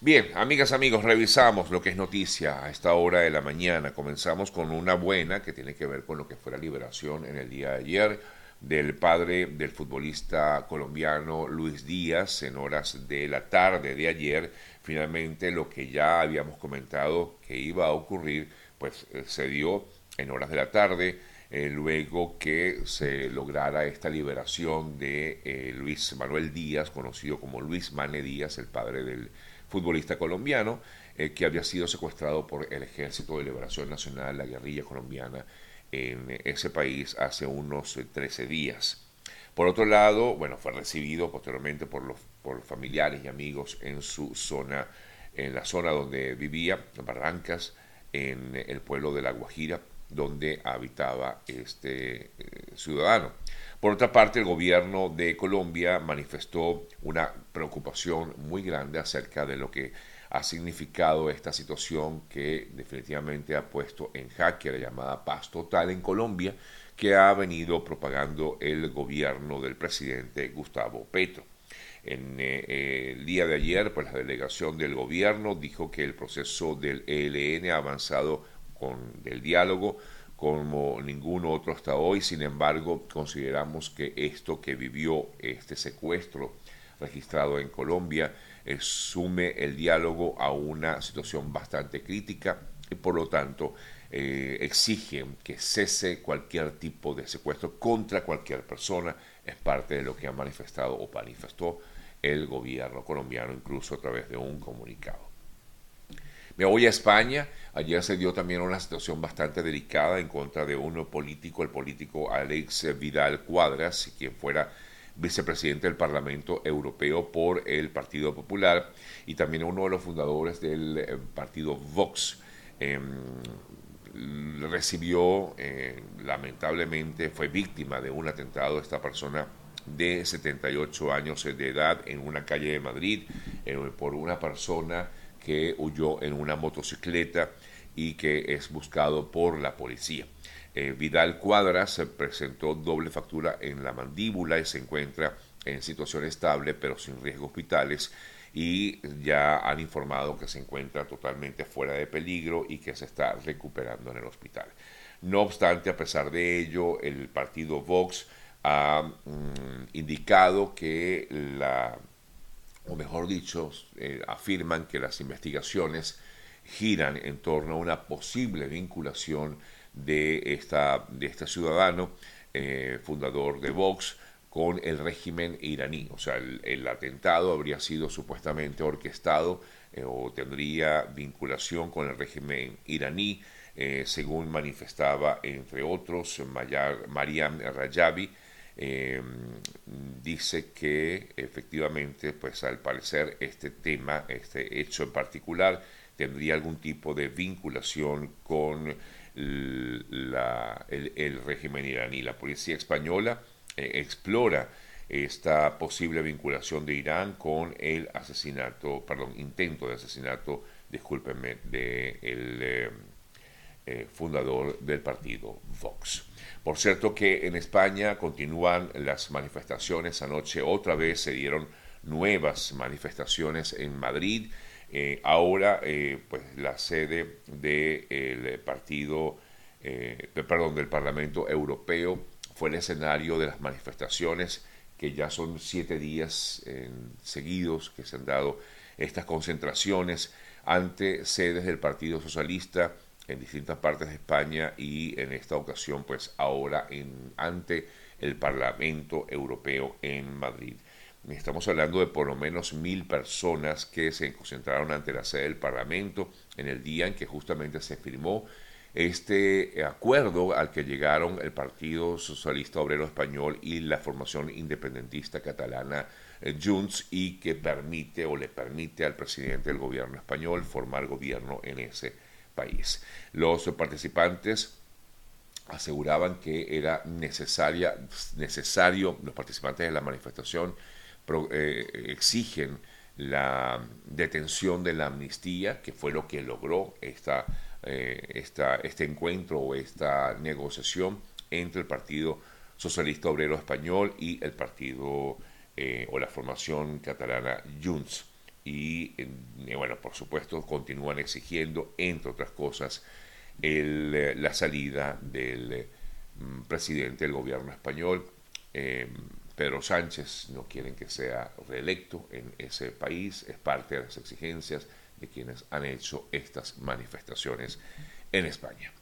Bien, amigas, amigos, revisamos lo que es noticia a esta hora de la mañana. Comenzamos con una buena que tiene que ver con lo que fue la liberación en el día de ayer del padre del futbolista colombiano Luis Díaz en horas de la tarde de ayer. Finalmente lo que ya habíamos comentado que iba a ocurrir, pues eh, se dio en horas de la tarde. Eh, luego que se lograra esta liberación de eh, Luis Manuel Díaz, conocido como Luis Mane Díaz, el padre del futbolista colombiano, eh, que había sido secuestrado por el Ejército de Liberación Nacional, la guerrilla colombiana, en ese país hace unos 13 eh, días. Por otro lado, bueno, fue recibido posteriormente por los por familiares y amigos en su zona, en la zona donde vivía, en Barrancas, en el pueblo de La Guajira, donde habitaba este eh, ciudadano. Por otra parte, el gobierno de Colombia manifestó una preocupación muy grande acerca de lo que ha significado esta situación que definitivamente ha puesto en jaque la llamada paz total en Colombia que ha venido propagando el gobierno del presidente Gustavo Petro. En eh, el día de ayer, pues la delegación del gobierno dijo que el proceso del ELN ha avanzado con el diálogo como ningún otro hasta hoy. Sin embargo, consideramos que esto que vivió este secuestro registrado en Colombia eh, sume el diálogo a una situación bastante crítica y por lo tanto eh, exigen que cese cualquier tipo de secuestro contra cualquier persona. Es parte de lo que ha manifestado o manifestó el gobierno colombiano incluso a través de un comunicado. Me voy a España. Ayer se dio también una situación bastante delicada en contra de uno político, el político Alex Vidal Cuadras, quien fuera vicepresidente del Parlamento Europeo por el Partido Popular y también uno de los fundadores del eh, partido Vox. Em, recibió, eh, lamentablemente, fue víctima de un atentado esta persona de 78 años de edad en una calle de Madrid eh, por una persona que huyó en una motocicleta y que es buscado por la policía. Eh, Vidal Cuadras se presentó doble factura en la mandíbula y se encuentra en situación estable pero sin riesgo hospitales y ya han informado que se encuentra totalmente fuera de peligro y que se está recuperando en el hospital. No obstante, a pesar de ello, el partido Vox ha mm, indicado que la o mejor dicho, eh, afirman que las investigaciones giran en torno a una posible vinculación de, esta, de este ciudadano, eh, fundador de Vox, con el régimen iraní. O sea, el, atentado habría sido supuestamente orquestado eh, o tendría vinculación con el régimen iraní, según manifestaba, entre otros, Mariam Rajavi, eh, dice que efectivamente, pues al parecer este tema, este hecho en particular, tendría algún tipo de vinculación con la, el, régimen iraní. La policía española eh, explora esta posible vinculación de Irán con el asesinato, perdón, intento de asesinato, discúlpenme, de el eh, eh, fundador del partido Vox. Por cierto que en España continúan las manifestaciones. Anoche otra vez se dieron nuevas manifestaciones en Madrid. Eh, ahora, eh, pues la sede del partido, perdón, del Parlamento Europeo fue el escenario de las manifestaciones que ya son siete días seguidos que se han dado estas concentraciones ante sedes del Partido Socialista en distintas partes de España y en esta ocasión pues ahora en, ante el Parlamento Europeo en Madrid. Estamos hablando de por lo menos mil personas que se concentraron ante la sede del Parlamento en el día en que justamente se firmó este acuerdo al que llegaron el Partido Socialista Obrero Español y la formación independentista catalana eh, Junts y que permite o le permite al presidente del gobierno español formar gobierno en ese país. Los participantes aseguraban que era necesaria, necesario, los participantes de la manifestación eh, exigen la detención de la amnistía, que fue lo que logró esta, eh, esta, este encuentro o esta negociación entre el Partido Socialista Obrero Español y el partido eh, o la formación catalana Junts. Y, bueno, por supuesto, continúan exigiendo, entre otras cosas, el, la salida del mm, presidente del gobierno español, Pedro Sánchez. No quieren que sea reelecto en ese país, es parte de las exigencias de quienes han hecho estas manifestaciones en España.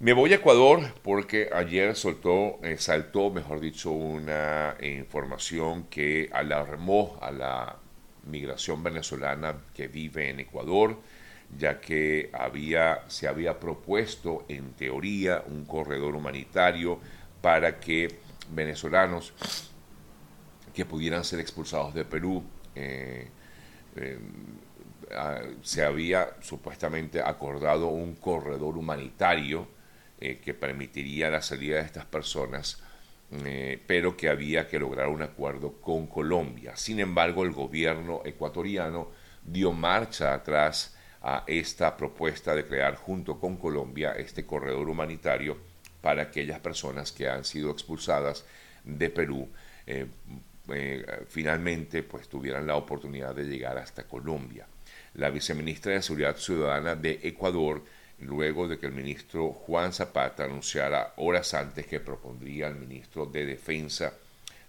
Me voy a Ecuador porque ayer soltó, eh, saltó, mejor dicho, una información que alarmó a la migración venezolana que vive en Ecuador, ya que había, se había propuesto en teoría un corredor humanitario para que venezolanos que pudieran ser expulsados de Perú eh, eh, se había supuestamente acordado un corredor humanitario eh, que permitiría la salida de estas personas, pero que había que lograr un acuerdo con Colombia. Sin embargo, el gobierno ecuatoriano dio marcha atrás a esta propuesta de crear junto con Colombia este corredor humanitario para aquellas personas que han sido expulsadas de Perú eh, finalmente pues tuvieran la oportunidad de llegar hasta Colombia la viceministra de Seguridad Ciudadana de Ecuador, luego de que el ministro Juan Zapata anunciara horas antes que propondría al ministro de Defensa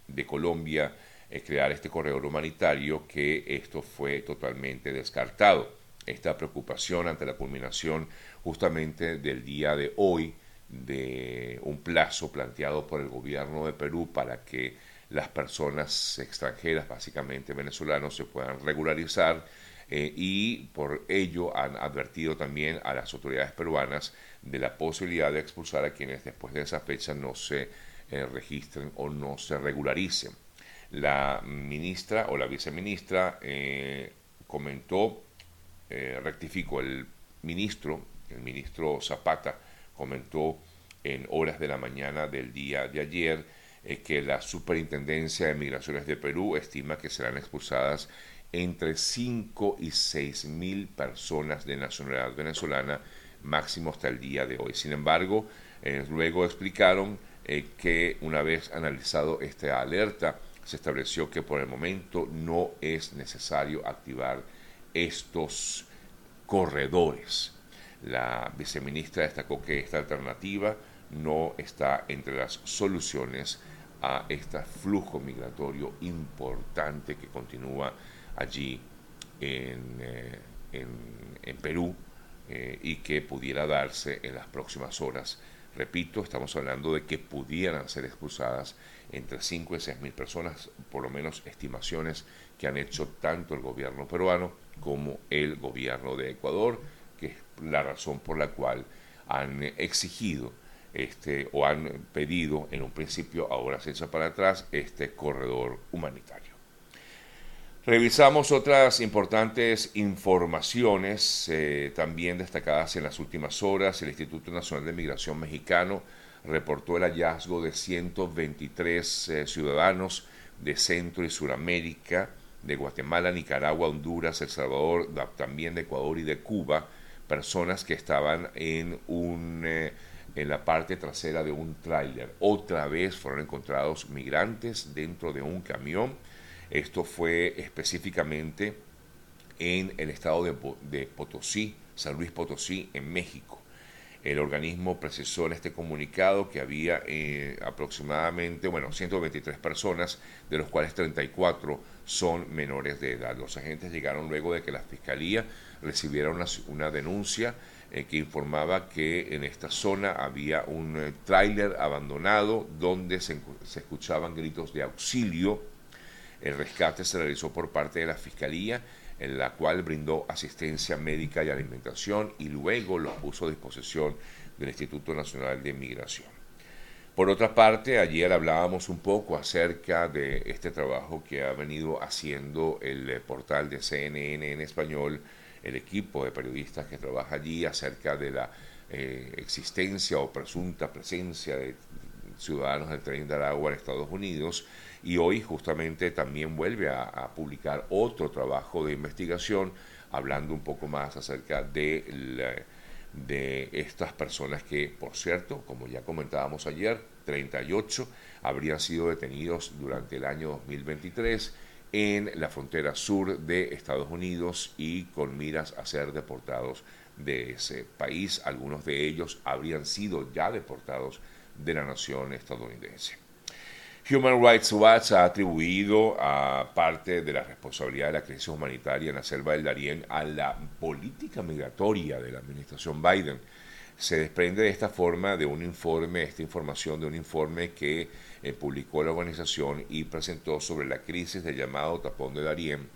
de Colombia eh, crear este corredor humanitario, que esto fue totalmente descartado. Esta preocupación ante la culminación justamente del día de hoy de un plazo planteado por el gobierno de Perú para que las personas extranjeras, básicamente venezolanos, se puedan regularizar eh, y por ello han advertido también a las autoridades peruanas de la posibilidad de expulsar a quienes después de esa fecha no se eh, registren o no se regularicen. La ministra o la viceministra eh, comentó, rectificó el ministro, el ministro Zapata comentó en horas de la mañana del día de ayer que la Superintendencia de Migraciones de Perú estima que serán expulsadas entre 5 y 6 mil personas de nacionalidad venezolana, máximo hasta el día de hoy. Sin embargo, eh, luego explicaron eh, que una vez analizado esta alerta, se estableció que por el momento no es necesario activar estos corredores. La viceministra destacó que esta alternativa no está entre las soluciones a este flujo migratorio importante que continúa allí en, eh, Perú eh, y que pudiera darse en las próximas horas. Repito, estamos hablando de que pudieran ser expulsadas entre 5 y 6 mil personas, por lo menos estimaciones que han hecho tanto el gobierno peruano como el gobierno de Ecuador, que es la razón por la cual han exigido este, o han pedido en un principio, ahora se echa para atrás, este corredor humanitario. Revisamos otras importantes informaciones eh, también destacadas en las últimas horas. El Instituto Nacional de Migración Mexicano reportó el hallazgo de 123 eh, ciudadanos de Centro y Suramérica, de Guatemala, Nicaragua, Honduras, El Salvador, también de Ecuador y de Cuba, personas que estaban en, un, eh, en la parte trasera de un tráiler. Otra vez fueron encontrados migrantes dentro de un camión esto fue específicamente en el estado de, Potosí, San Luis Potosí, en México. El organismo precisó en este comunicado que había eh, aproximadamente, bueno, 123 personas, de los cuales 34 son menores de edad. Los agentes llegaron luego de que la Fiscalía recibiera una, denuncia eh, que informaba que en esta zona había un eh, tráiler abandonado donde se escuchaban gritos de auxilio el rescate se realizó por parte de la Fiscalía, en la cual brindó asistencia médica y alimentación y luego lo puso a disposición del Instituto Nacional de Migración. Por otra parte, ayer hablábamos un poco acerca de este trabajo que ha venido haciendo el eh, portal de CNN en español, el equipo de periodistas que trabaja allí acerca de la eh, existencia o presunta presencia de ciudadanos del tren de Aragua en Estados Unidos y hoy justamente también vuelve a, publicar otro trabajo de investigación hablando un poco más acerca de, de estas personas que, por cierto, como ya comentábamos ayer, 38 habrían sido detenidos durante el año 2023 en la frontera sur de Estados Unidos y con miras a ser deportados de ese país. Algunos de ellos habrían sido ya deportados de la nación estadounidense. Human Rights Watch ha atribuido a parte de la responsabilidad de la crisis humanitaria en la selva del Darién a la política migratoria de la administración Biden. Se desprende de esta forma de un informe, esta información de un informe que eh, publicó la organización y presentó sobre la crisis del llamado tapón de Darién.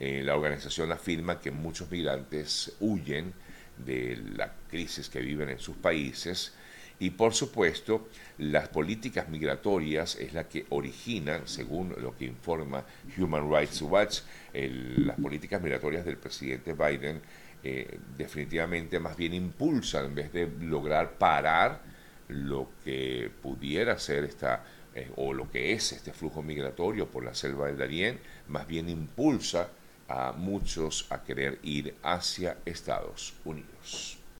Eh, la organización afirma que muchos migrantes huyen de la crisis que viven en sus países y por supuesto las políticas migratorias es la que originan, según lo que informa Human Rights Watch, las políticas migratorias del presidente Biden eh, definitivamente más bien impulsan en vez de lograr parar lo que pudiera ser esta eh, o lo que es este flujo migratorio por la selva del Darién, más bien impulsa a muchos a querer ir hacia Estados Unidos.